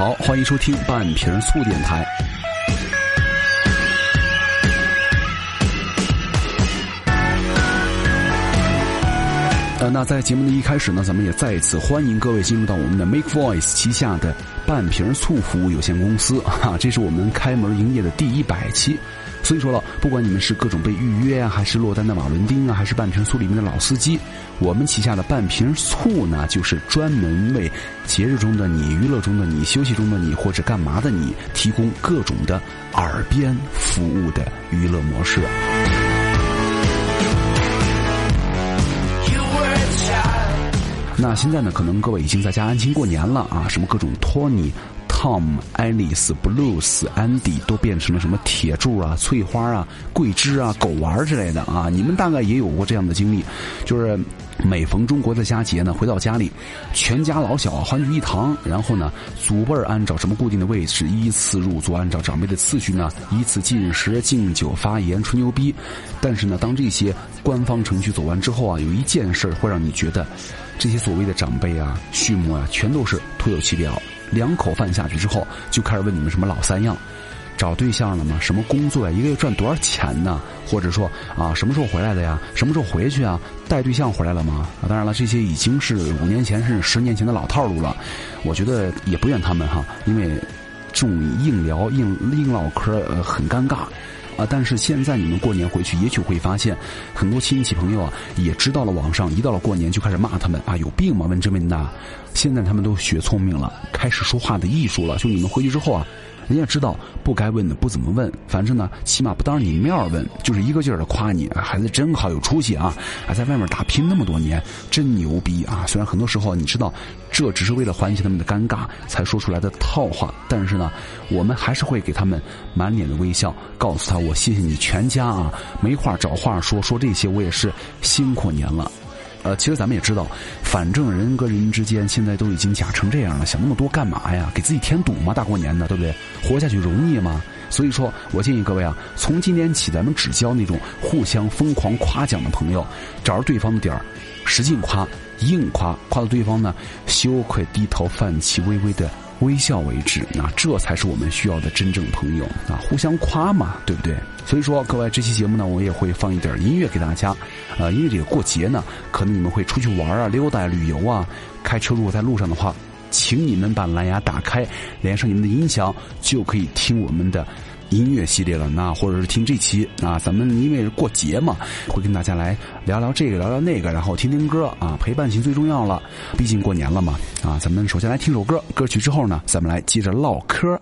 好，欢迎收听半瓶醋电台。呃，那在节目的一开始呢，咱们也再一次欢迎各位进入到我们的 Make Voice 旗下的半瓶醋服务有限公司哈，这是我们开门营业的第一百期。所以说了，不管你们是各种被预约啊，还是落单的瓦伦丁啊，还是半瓶醋里面的老司机，我们旗下的半瓶醋呢，就是专门为节日中的你、娱乐中的你、休息中的你或者干嘛的你提供各种的耳边服务的娱乐模式。那现在呢，可能各位已经在家安心过年了啊，什么各种托尼。Tom、Alice、Blues、Andy 都变成了什么铁柱啊、翠花啊、桂枝啊、狗丸之类的啊！你们大概也有过这样的经历，就是每逢中国的佳节呢，回到家里，全家老小欢聚一堂，然后呢，祖辈按照什么固定的位置依次入座，按照长辈的次序呢，依次进食、敬酒、发言、吹牛逼。但是呢，当这些官方程序走完之后啊，有一件事会让你觉得，这些所谓的长辈啊、序幕啊，全都是徒有其表。两口饭下去之后，就开始问你们什么老三样，找对象了吗？什么工作呀？一个月赚多少钱呢？或者说啊，什么时候回来的呀？什么时候回去啊？带对象回来了吗？啊，当然了，这些已经是五年前甚至十年前的老套路了。我觉得也不怨他们哈，因为这种硬聊、硬硬唠嗑很尴尬。啊！但是现在你们过年回去，也许会发现，很多亲戚朋友啊，也知道了网上一到了过年就开始骂他们啊，有病吗？问这问那。现在他们都学聪明了，开始说话的艺术了。就你们回去之后啊。人家知道不该问的不怎么问，反正呢，起码不当着你面问，就是一个劲儿的夸你，孩子真好，有出息啊，还在外面打拼那么多年，真牛逼啊！虽然很多时候你知道这只是为了缓解他们的尴尬才说出来的套话，但是呢，我们还是会给他们满脸的微笑，告诉他我谢谢你全家啊，没话找话说，说这些我也是辛苦您了。呃，其实咱们也知道，反正人跟人之间现在都已经假成这样了，想那么多干嘛呀？给自己添堵吗？大过年的，对不对？活下去容易吗？所以说我建议各位啊，从今天起，咱们只交那种互相疯狂夸奖的朋友，找着对方的点儿，使劲夸，硬夸，夸到对方呢羞愧低头，泛起微微的。微笑为止，那这才是我们需要的真正朋友啊！互相夸嘛，对不对？所以说，各位这期节目呢，我也会放一点音乐给大家，呃，因为这个过节呢，可能你们会出去玩啊、溜达、旅游啊，开车如果在路上的话，请你们把蓝牙打开，连上你们的音响，就可以听我们的。音乐系列了，那或者是听这期啊，咱们因为过节嘛，会跟大家来聊聊这个，聊聊那个，然后听听歌啊，陪伴型最重要了，毕竟过年了嘛啊，咱们首先来听首歌，歌曲之后呢，咱们来接着唠嗑。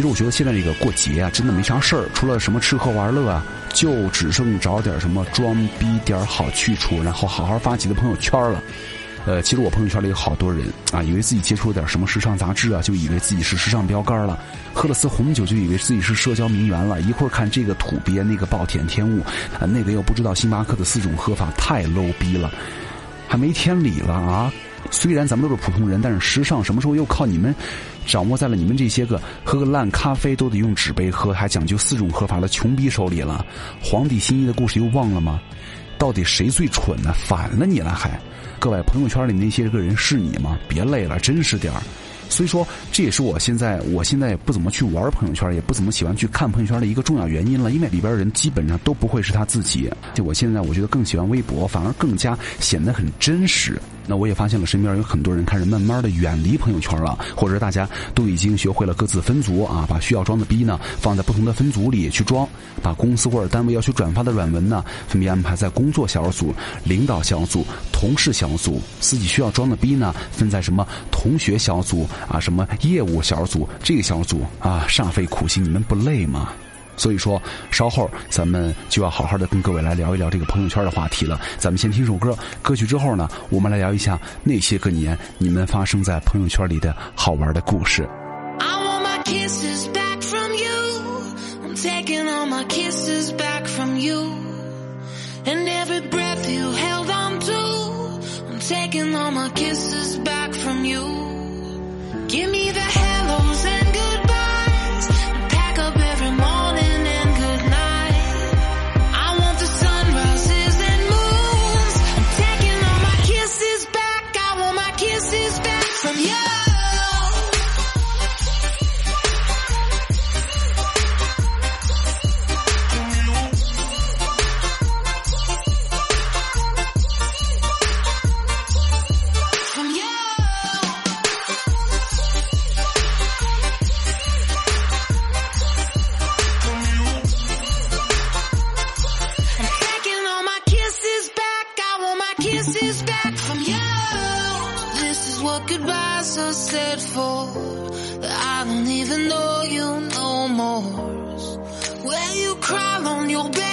其实我觉得现在这个过节啊，真的没啥事儿，除了什么吃喝玩乐啊，就只剩找点什么装逼点好去处，然后好好发几个朋友圈了。呃，其实我朋友圈里有好多人啊，以为自己接触了点什么时尚杂志啊，就以为自己是时尚标杆了；喝了次红酒，就以为自己是社交名媛了。一会儿看这个土鳖，那个暴殄天物，啊，那个又不知道星巴克的四种喝法，太 low 逼了，还没天理了啊！虽然咱们都是普通人，但是时尚什么时候又靠你们掌握在了你们这些个喝个烂咖啡都得用纸杯喝，还讲究四种喝法的穷逼手里了？皇帝心意的故事又忘了吗？到底谁最蠢呢？反了你了还？各位朋友圈里那些个人是你吗？别累了，真实点儿。所以说，这也是我现在我现在也不怎么去玩朋友圈，也不怎么喜欢去看朋友圈的一个重要原因了。因为里边人基本上都不会是他自己。就我现在我觉得更喜欢微博，反而更加显得很真实。那我也发现了，身边有很多人开始慢慢的远离朋友圈了，或者大家都已经学会了各自分组啊，把需要装的逼呢放在不同的分组里去装，把公司或者单位要去转发的软文呢分别安排在工作小组、领导小组、同事小组，自己需要装的逼呢分在什么同学小组啊、什么业务小组这个小组啊，煞费苦心，你们不累吗？所以说，稍后咱们就要好好的跟各位来聊一聊这个朋友圈的话题了。咱们先听首歌，歌曲之后呢，我们来聊一下那些个年你们发生在朋友圈里的好玩的故事。know you know more. Where you cry on your bed.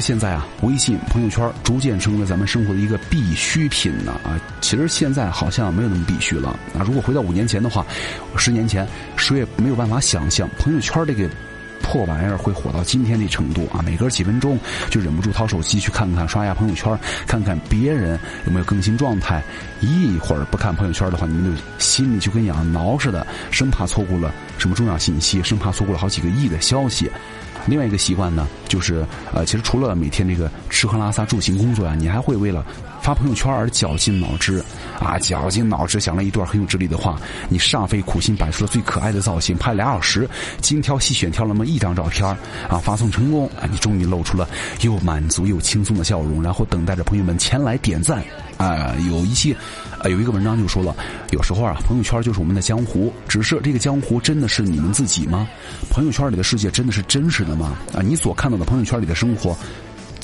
现在啊，微信朋友圈逐渐成为了咱们生活的一个必需品呢啊。其实现在好像没有那么必须了啊。如果回到五年前的话，十年前谁也没有办法想象朋友圈这个破玩意儿会火到今天这程度啊。每隔几分钟就忍不住掏手机去看看刷一下朋友圈，看看别人有没有更新状态。一会儿不看朋友圈的话，你们就心里就跟痒挠似的，生怕错过了什么重要信息，生怕错过了好几个亿的消息。另外一个习惯呢，就是呃，其实除了每天这个吃喝拉撒住行工作呀、你还会为了发朋友圈而绞尽脑汁啊，绞尽脑汁想了一段很有哲理的话，你煞费苦心摆出了最可爱的造型，拍俩小时，精挑细选挑那么一张照片啊，发送成功啊，你终于露出了又满足又轻松的笑容，然后等待着朋友们前来点赞啊。有一期啊，有一个文章就说了，有时候啊，朋友圈就是我们的江湖，只是这个江湖真的是你们自己吗？朋友圈里的世界真的是真实的吗？啊，你所看到的朋友圈里的生活。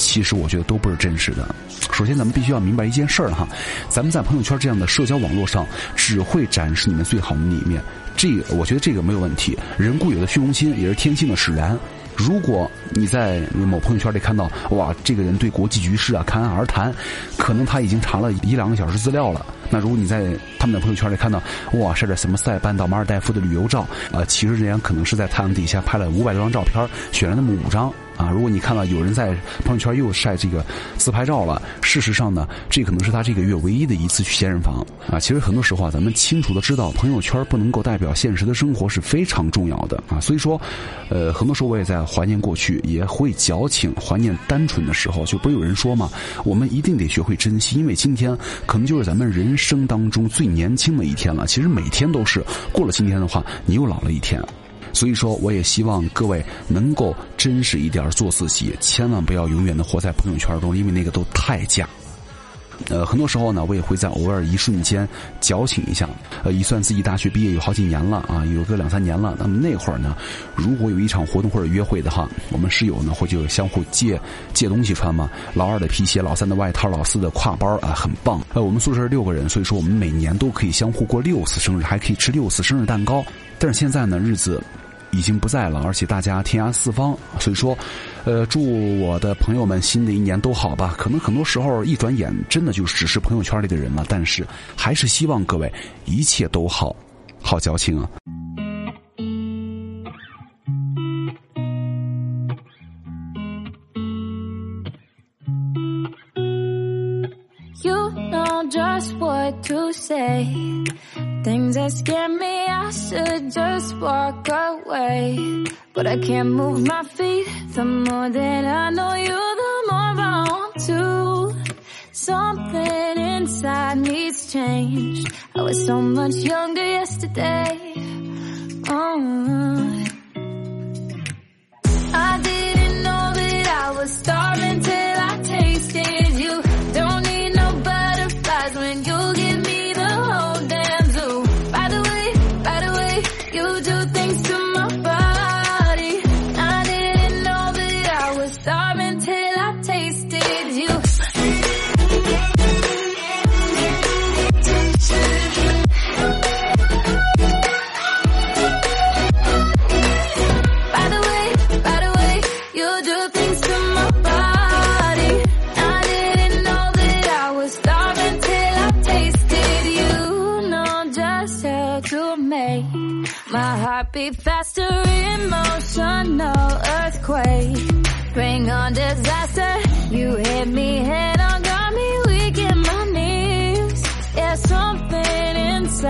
其实我觉得都不是真实的。首先，咱们必须要明白一件事儿哈，咱们在朋友圈这样的社交网络上，只会展示你们最好的那一面。这个，我觉得这个没有问题。人固有的虚荣心也是天性的使然。如果你在某朋友圈里看到，哇，这个人对国际局势啊侃侃而谈，可能他已经查了一两个小时资料了。那如果你在他们的朋友圈里看到，哇，晒着什么塞班到马尔代夫的旅游照，啊，其实人家可能是在太阳底下拍了五百多张照片，选了那么五张。啊，如果你看到有人在朋友圈又晒这个自拍照了，事实上呢，这可能是他这个月唯一的一次去健身房啊。其实很多时候啊，咱们清楚的知道，朋友圈不能够代表现实的生活是非常重要的啊。所以说，呃，很多时候我也在怀念过去，也会矫情，怀念单纯的时候。就不有人说嘛，我们一定得学会珍惜，因为今天可能就是咱们人生当中最年轻的一天了。其实每天都是，过了今天的话，你又老了一天。所以说，我也希望各位能够真实一点，做自己，千万不要永远的活在朋友圈中，因为那个都太假。呃，很多时候呢，我也会在偶尔一瞬间矫情一下。呃，一算自己大学毕业有好几年了啊，有个两三年了。那么那会儿呢，如果有一场活动或者约会的话，我们室友呢会就相互借借东西穿嘛。老二的皮鞋，老三的外套，老四的挎包啊，很棒。呃，我们宿舍六个人，所以说我们每年都可以相互过六次生日，还可以吃六次生日蛋糕。但是现在呢，日子。已经不在了，而且大家天涯四方，所以说，呃，祝我的朋友们新的一年都好吧。可能很多时候一转眼，真的就只是朋友圈里的人了。但是，还是希望各位一切都好，好矫情啊。You know just what to say. Things that scare me, I should just walk away. But I can't move my feet. The more that I know you, the more I want to. Something inside me's changed. I was so much younger yesterday. Oh.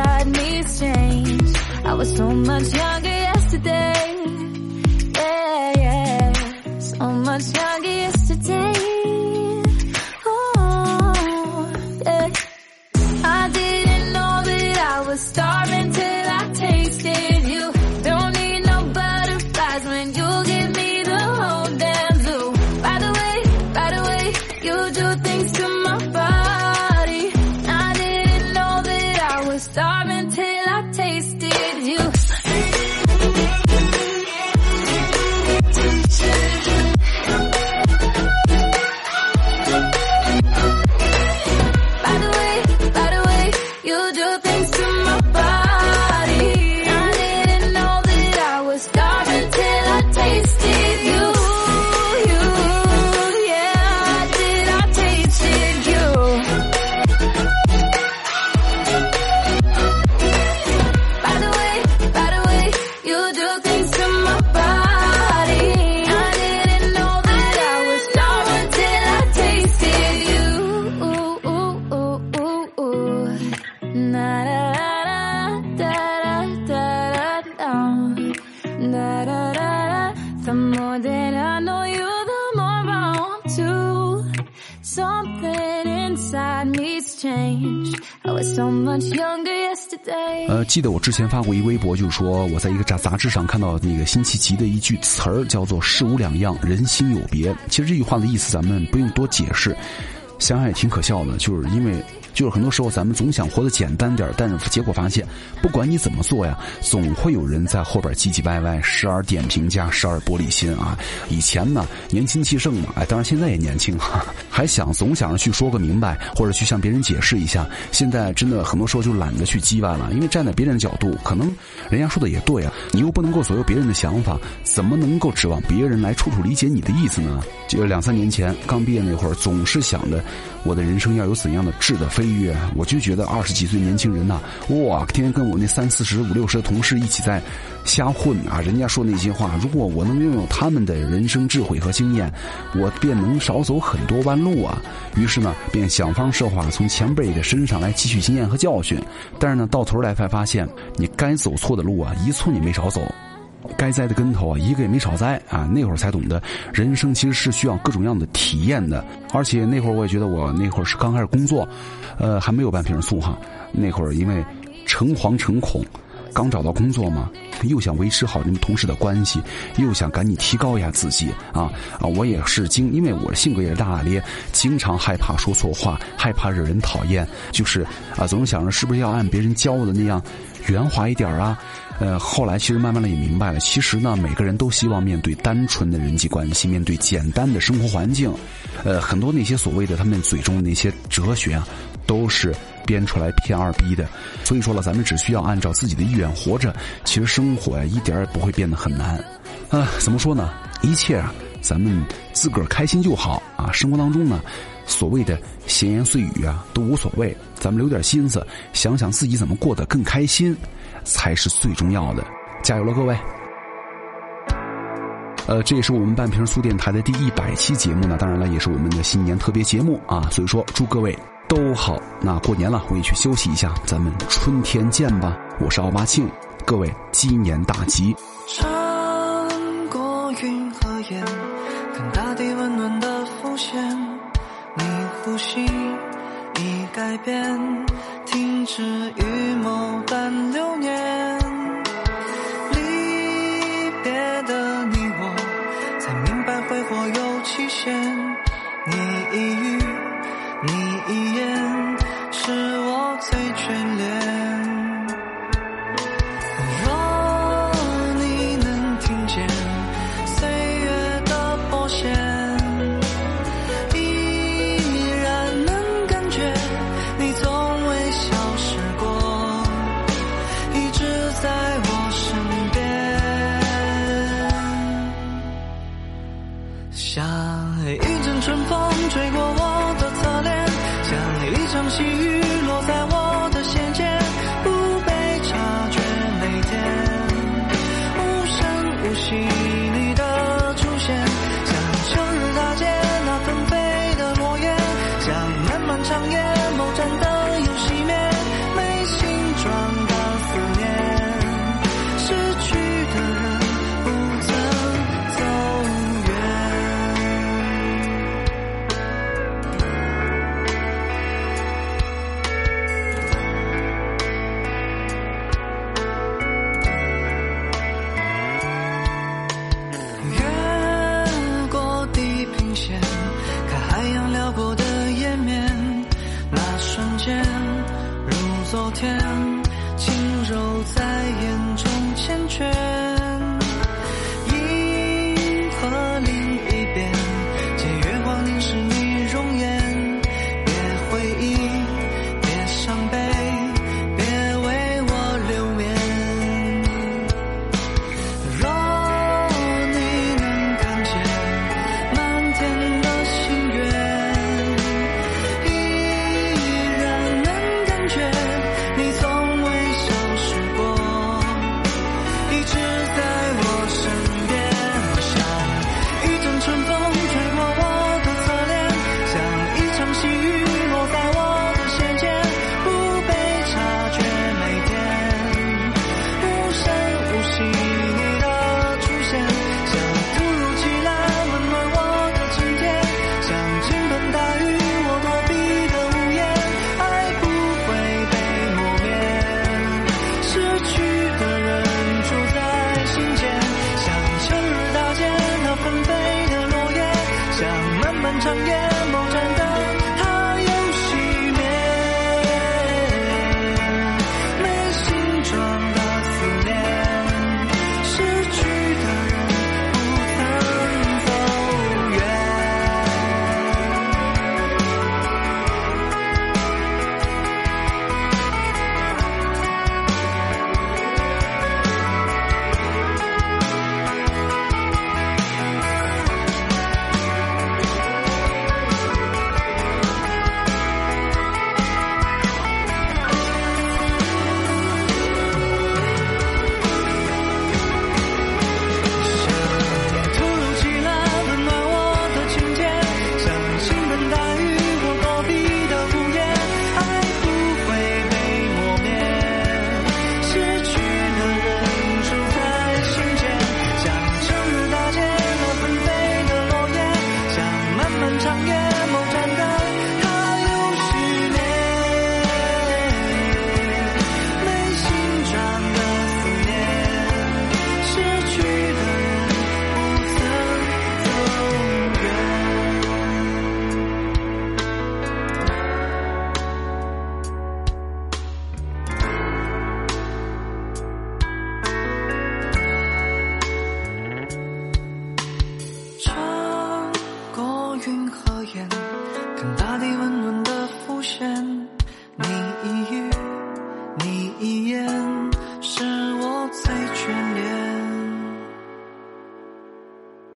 Inside me's changed. I was so much younger yesterday. Yeah, yeah. So much younger 记得我之前发过一微博，就是说我在一个杂杂志上看到那个辛弃疾的一句词儿，叫做“事无两样，人心有别”。其实这句话的意思咱们不用多解释，想想也挺可笑的，就是因为。就是很多时候咱们总想活得简单点，但是结果发现，不管你怎么做呀，总会有人在后边唧唧歪歪，时而点评家，时而玻璃心啊。以前呢年轻气盛嘛，哎，当然现在也年轻哈，还想总想着去说个明白，或者去向别人解释一下。现在真的很多时候就懒得去叽歪了，因为站在别人的角度，可能人家说的也对啊，你又不能够左右别人的想法，怎么能够指望别人来处处理解你的意思呢？就两三年前刚毕业那会儿，总是想着我的人生要有怎样的质的飞跃，我就觉得二十几岁年轻人呐、哇，天天跟我那三四十、五六十的同事一起在瞎混啊，人家说那些话，如果我能拥有他们的人生智慧和经验，我便能少走很多弯路啊。于是呢，便想方设法从前辈的身上来汲取经验和教训。但是呢，到头来才发现，你该走错的路啊，一寸也没少走。该栽的跟头啊，一个也没少栽啊！那会儿才懂得，人生其实是需要各种各样的体验的。而且那会儿我也觉得，我那会儿是刚开始工作，呃，还没有半瓶醋哈。那会儿因为诚惶诚恐，刚找到工作嘛，又想维持好你们同事的关系，又想赶紧提高一下自己啊啊！我也是经，因为我性格也是大大咧，经常害怕说错话，害怕惹人讨厌，就是啊，总是想着是不是要按别人教我的那样圆滑一点啊。呃，后来其实慢慢的也明白了，其实呢，每个人都希望面对单纯的人际关系，面对简单的生活环境。呃，很多那些所谓的他们嘴中的那些哲学啊，都是编出来骗二逼的。所以说了，咱们只需要按照自己的意愿活着，其实生活呀、一点也不会变得很难。啊，怎么说呢？一切啊，咱们自个儿开心就好啊。生活当中呢，所谓的闲言碎语啊，都无所谓。咱们留点心思，想想自己怎么过得更开心。才是最重要的，加油了，各位！呃，这也是我们半瓶醋电台的第一百期节目呢，当然了，也是我们的新年特别节目啊，所以说祝各位都好。那过年了，我也去休息一下，咱们春天见吧。我是奥巴庆，各位鸡年大吉。穿过云和烟，看大地温暖的浮现。你呼吸已改变，停止预谋但流年。像一阵春风吹过我的侧脸，像一场细雨。